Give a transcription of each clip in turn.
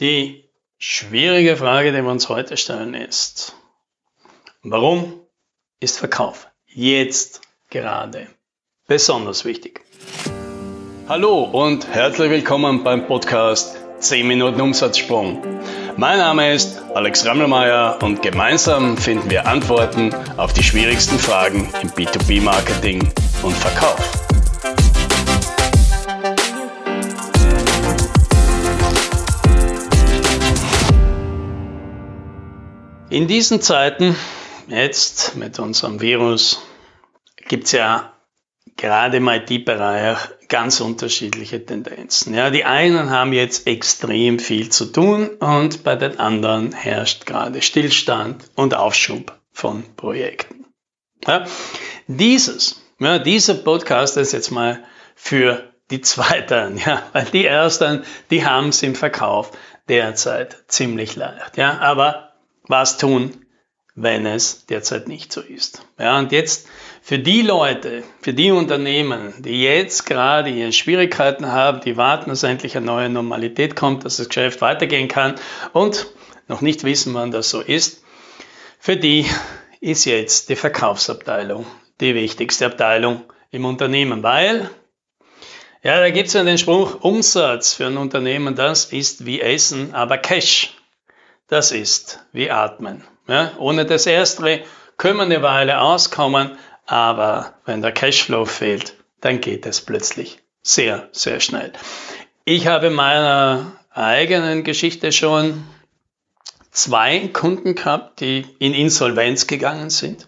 Die schwierige Frage, die wir uns heute stellen, ist, warum ist Verkauf jetzt gerade besonders wichtig? Hallo und herzlich willkommen beim Podcast 10 Minuten Umsatzsprung. Mein Name ist Alex Rammelmeier und gemeinsam finden wir Antworten auf die schwierigsten Fragen im B2B-Marketing und Verkauf. In diesen Zeiten, jetzt mit unserem Virus, gibt es ja gerade im IT-Bereich ganz unterschiedliche Tendenzen. Ja, die einen haben jetzt extrem viel zu tun und bei den anderen herrscht gerade Stillstand und Aufschub von Projekten. Ja, dieses, ja, dieser Podcast ist jetzt mal für die zweiten, ja, weil die ersten, die haben es im Verkauf derzeit ziemlich leicht. Ja, aber was tun, wenn es derzeit nicht so ist. Ja, und jetzt für die Leute, für die Unternehmen, die jetzt gerade ihre Schwierigkeiten haben, die warten, dass endlich eine neue Normalität kommt, dass das Geschäft weitergehen kann und noch nicht wissen, wann das so ist, für die ist jetzt die Verkaufsabteilung die wichtigste Abteilung im Unternehmen, weil ja, da gibt es ja den Spruch, Umsatz für ein Unternehmen, das ist wie Essen, aber Cash das ist wie Atmen. Ja, ohne das Erste können wir eine Weile auskommen, aber wenn der Cashflow fehlt, dann geht es plötzlich sehr, sehr schnell. Ich habe in meiner eigenen Geschichte schon zwei Kunden gehabt, die in Insolvenz gegangen sind.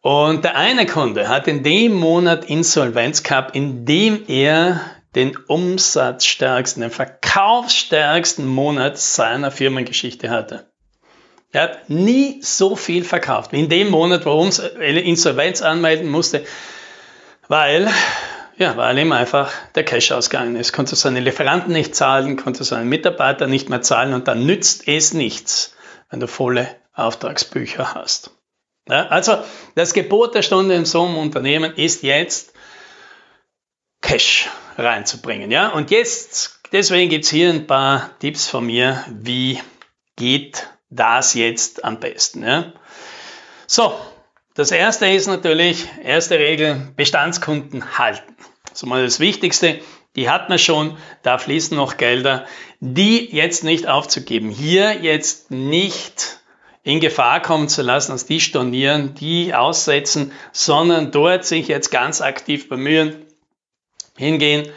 Und der eine Kunde hat in dem Monat Insolvenz gehabt, in dem er den umsatzstärksten, den verkaufsstärksten Monat seiner Firmengeschichte hatte. Er hat nie so viel verkauft wie in dem Monat, wo uns Insolvenz anmelden musste, weil, ja, weil ihm einfach der Cash ausgegangen ist. Konnte seine Lieferanten nicht zahlen, konnte seine Mitarbeiter nicht mehr zahlen und dann nützt es nichts, wenn du volle Auftragsbücher hast. Ja, also das Gebot der Stunde in so einem Unternehmen ist jetzt Cash reinzubringen. Ja? Und jetzt, deswegen gibt es hier ein paar Tipps von mir, wie geht das jetzt am besten. Ja? So, das erste ist natürlich, erste Regel, Bestandskunden halten. Das ist mal das Wichtigste. Die hat man schon, da fließen noch Gelder, die jetzt nicht aufzugeben. Hier jetzt nicht in Gefahr kommen zu lassen, dass die stornieren, die aussetzen, sondern dort sich jetzt ganz aktiv bemühen, hingehen,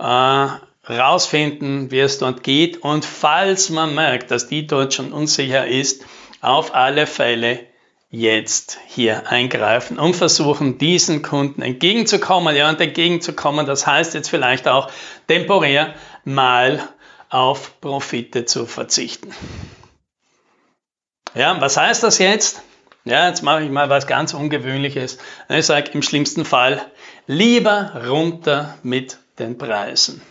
äh, rausfinden, wie es dort geht und falls man merkt, dass die dort schon unsicher ist, auf alle Fälle jetzt hier eingreifen und versuchen, diesen Kunden entgegenzukommen. Ja, und entgegenzukommen, das heißt jetzt vielleicht auch temporär mal auf Profite zu verzichten. Ja, was heißt das jetzt? Ja, jetzt mache ich mal was ganz Ungewöhnliches. Ich sage im schlimmsten Fall lieber runter mit den Preisen.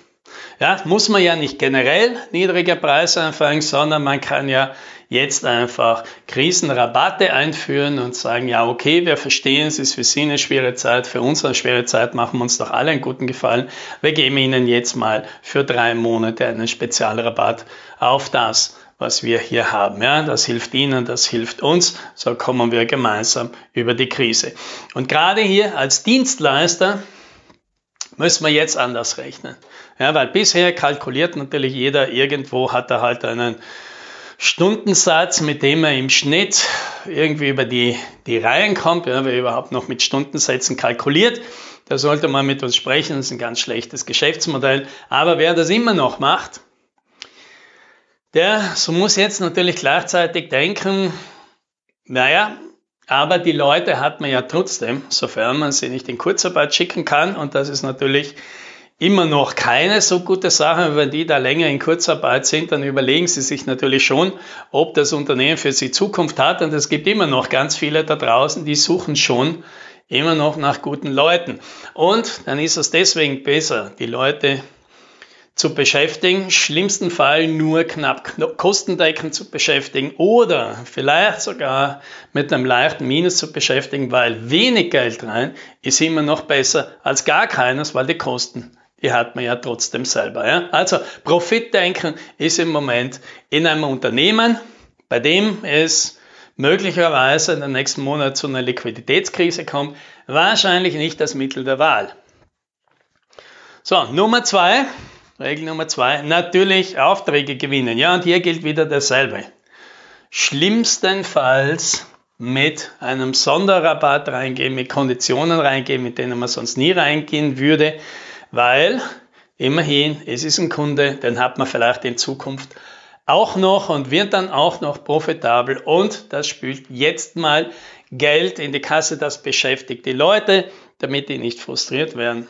Ja, muss man ja nicht generell niedrige Preise anfangen, sondern man kann ja jetzt einfach Krisenrabatte einführen und sagen, ja, okay, wir verstehen, es ist für Sie eine schwere Zeit, für uns eine schwere Zeit, machen wir uns doch alle einen guten Gefallen. Wir geben Ihnen jetzt mal für drei Monate einen Spezialrabatt auf das, was wir hier haben. Ja, das hilft Ihnen, das hilft uns. So kommen wir gemeinsam über die Krise. Und gerade hier als Dienstleister müssen wir jetzt anders rechnen. Ja, weil bisher kalkuliert natürlich jeder irgendwo, hat er halt einen Stundensatz, mit dem er im Schnitt irgendwie über die, die Reihen kommt, ja, wer überhaupt noch mit Stundensätzen kalkuliert. Da sollte man mit uns sprechen, das ist ein ganz schlechtes Geschäftsmodell. Aber wer das immer noch macht, der so muss jetzt natürlich gleichzeitig denken, naja, aber die Leute hat man ja trotzdem, sofern man sie nicht in Kurzarbeit schicken kann. Und das ist natürlich immer noch keine so gute Sache. Wenn die da länger in Kurzarbeit sind, dann überlegen sie sich natürlich schon, ob das Unternehmen für sie Zukunft hat. Und es gibt immer noch ganz viele da draußen, die suchen schon immer noch nach guten Leuten. Und dann ist es deswegen besser, die Leute zu beschäftigen, schlimmsten Fall nur knapp kostendeckend zu beschäftigen oder vielleicht sogar mit einem leichten Minus zu beschäftigen, weil wenig Geld rein ist immer noch besser als gar keines, weil die Kosten die hat man ja trotzdem selber. Ja? Also Profitdenken ist im Moment in einem Unternehmen, bei dem es möglicherweise in den nächsten Monat zu einer Liquiditätskrise kommt, wahrscheinlich nicht das Mittel der Wahl. So, Nummer zwei, Regel Nummer zwei, natürlich Aufträge gewinnen. Ja, und hier gilt wieder dasselbe. Schlimmstenfalls mit einem Sonderrabatt reingehen, mit Konditionen reingehen, mit denen man sonst nie reingehen würde, weil immerhin, es ist ein Kunde, den hat man vielleicht in Zukunft auch noch und wird dann auch noch profitabel und das spült jetzt mal Geld in die Kasse, das beschäftigt die Leute, damit die nicht frustriert werden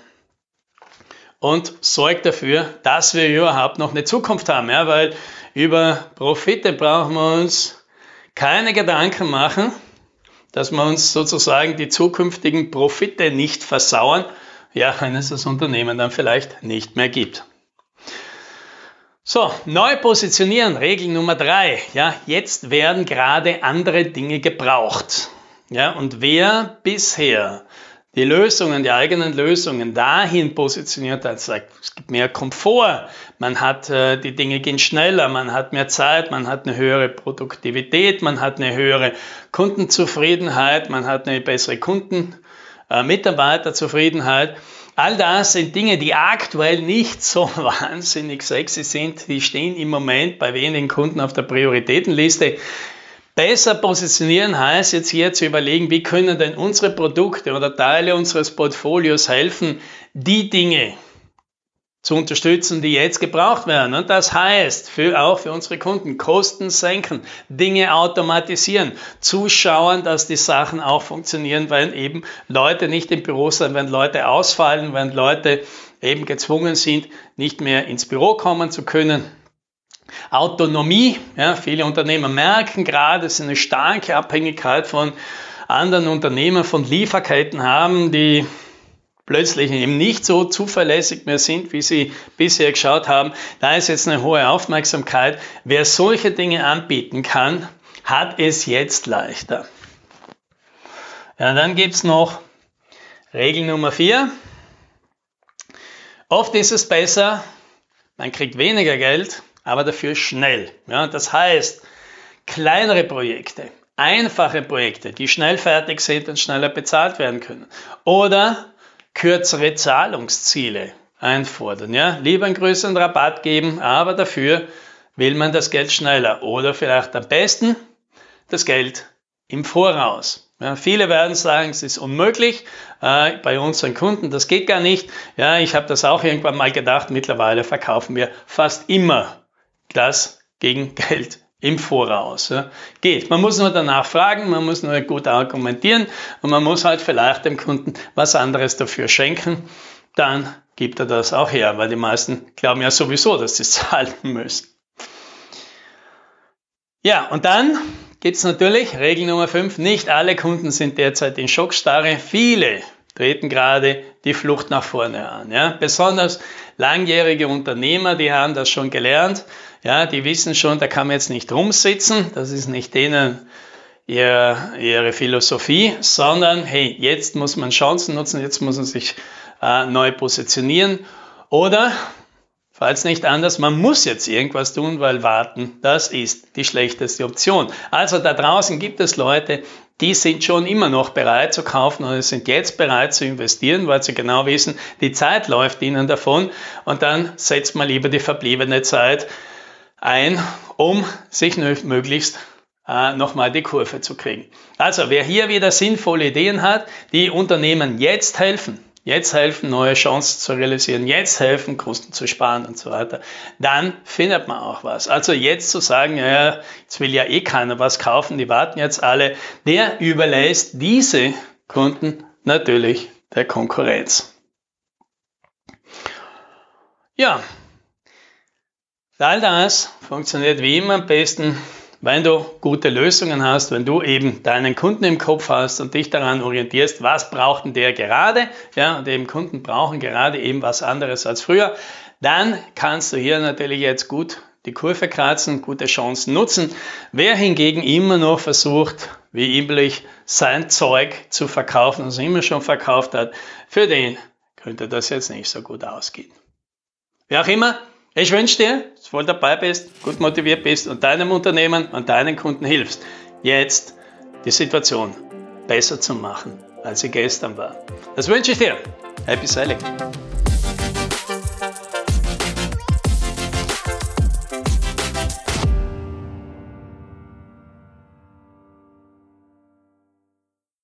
und sorgt dafür, dass wir überhaupt noch eine Zukunft haben, ja, weil über Profite brauchen wir uns keine Gedanken machen, dass wir uns sozusagen die zukünftigen Profite nicht versauern, ja, wenn es das Unternehmen dann vielleicht nicht mehr gibt. So, neu positionieren, Regel Nummer drei. Ja, jetzt werden gerade andere Dinge gebraucht. Ja, und wer bisher die Lösungen, die eigenen Lösungen dahin positioniert hat, sagt, es gibt mehr Komfort, man hat, äh, die Dinge gehen schneller, man hat mehr Zeit, man hat eine höhere Produktivität, man hat eine höhere Kundenzufriedenheit, man hat eine bessere Kunden, äh, Mitarbeiterzufriedenheit. All das sind Dinge, die aktuell nicht so wahnsinnig sexy sind. Die stehen im Moment bei wenigen Kunden auf der Prioritätenliste. Besser positionieren heißt jetzt hier zu überlegen, wie können denn unsere Produkte oder Teile unseres Portfolios helfen, die Dinge, zu unterstützen, die jetzt gebraucht werden. Und das heißt für, auch für unsere Kunden Kosten senken, Dinge automatisieren, zuschauen, dass die Sachen auch funktionieren, wenn eben Leute nicht im Büro sind, wenn Leute ausfallen, wenn Leute eben gezwungen sind, nicht mehr ins Büro kommen zu können. Autonomie, ja, viele Unternehmer merken gerade, dass sie eine starke Abhängigkeit von anderen Unternehmen, von Lieferketten haben, die plötzlich eben nicht so zuverlässig mehr sind, wie sie bisher geschaut haben. Da ist jetzt eine hohe Aufmerksamkeit. Wer solche Dinge anbieten kann, hat es jetzt leichter. Ja, dann gibt's noch Regel Nummer vier. Oft ist es besser, man kriegt weniger Geld, aber dafür schnell. Ja, das heißt, kleinere Projekte, einfache Projekte, die schnell fertig sind und schneller bezahlt werden können. Oder kürzere Zahlungsziele einfordern. Ja? Lieber einen größeren Rabatt geben, aber dafür will man das Geld schneller oder vielleicht am besten das Geld im Voraus. Ja, viele werden sagen, es ist unmöglich äh, bei unseren Kunden, das geht gar nicht. Ja, ich habe das auch irgendwann mal gedacht. Mittlerweile verkaufen wir fast immer das gegen Geld im Voraus. Ja. Geht. Man muss nur danach fragen, man muss nur gut argumentieren und man muss halt vielleicht dem Kunden was anderes dafür schenken. Dann gibt er das auch her, weil die meisten glauben ja sowieso, dass sie zahlen müssen. Ja, und dann gibt es natürlich Regel Nummer 5. Nicht alle Kunden sind derzeit in Schockstarre. Viele treten gerade die Flucht nach vorne an. Ja? Besonders langjährige Unternehmer, die haben das schon gelernt. Ja, die wissen schon, da kann man jetzt nicht rumsitzen. Das ist nicht denen ihre, ihre Philosophie, sondern hey, jetzt muss man Chancen nutzen, jetzt muss man sich äh, neu positionieren. Oder Falls nicht anders, man muss jetzt irgendwas tun, weil warten, das ist die schlechteste Option. Also da draußen gibt es Leute, die sind schon immer noch bereit zu kaufen oder sind jetzt bereit zu investieren, weil sie genau wissen, die Zeit läuft ihnen davon und dann setzt man lieber die verbliebene Zeit ein, um sich möglichst äh, nochmal die Kurve zu kriegen. Also wer hier wieder sinnvolle Ideen hat, die Unternehmen jetzt helfen, jetzt helfen, neue Chancen zu realisieren, jetzt helfen, Kosten zu sparen und so weiter, dann findet man auch was. Also jetzt zu sagen, ja, jetzt will ja eh keiner was kaufen, die warten jetzt alle, der überlässt diese Kunden? Natürlich der Konkurrenz. Ja, all das funktioniert wie immer am besten wenn du gute Lösungen hast, wenn du eben deinen Kunden im Kopf hast und dich daran orientierst, was braucht denn der gerade, ja, und eben Kunden brauchen gerade eben was anderes als früher, dann kannst du hier natürlich jetzt gut die Kurve kratzen, gute Chancen nutzen. Wer hingegen immer noch versucht, wie üblich, sein Zeug zu verkaufen, also immer schon verkauft hat, für den könnte das jetzt nicht so gut ausgehen. Wie auch immer, ich wünsche dir, dass du voll dabei bist, gut motiviert bist und deinem Unternehmen und deinen Kunden hilfst, jetzt die Situation besser zu machen, als sie gestern war. Das wünsche ich dir. Happy Sailing!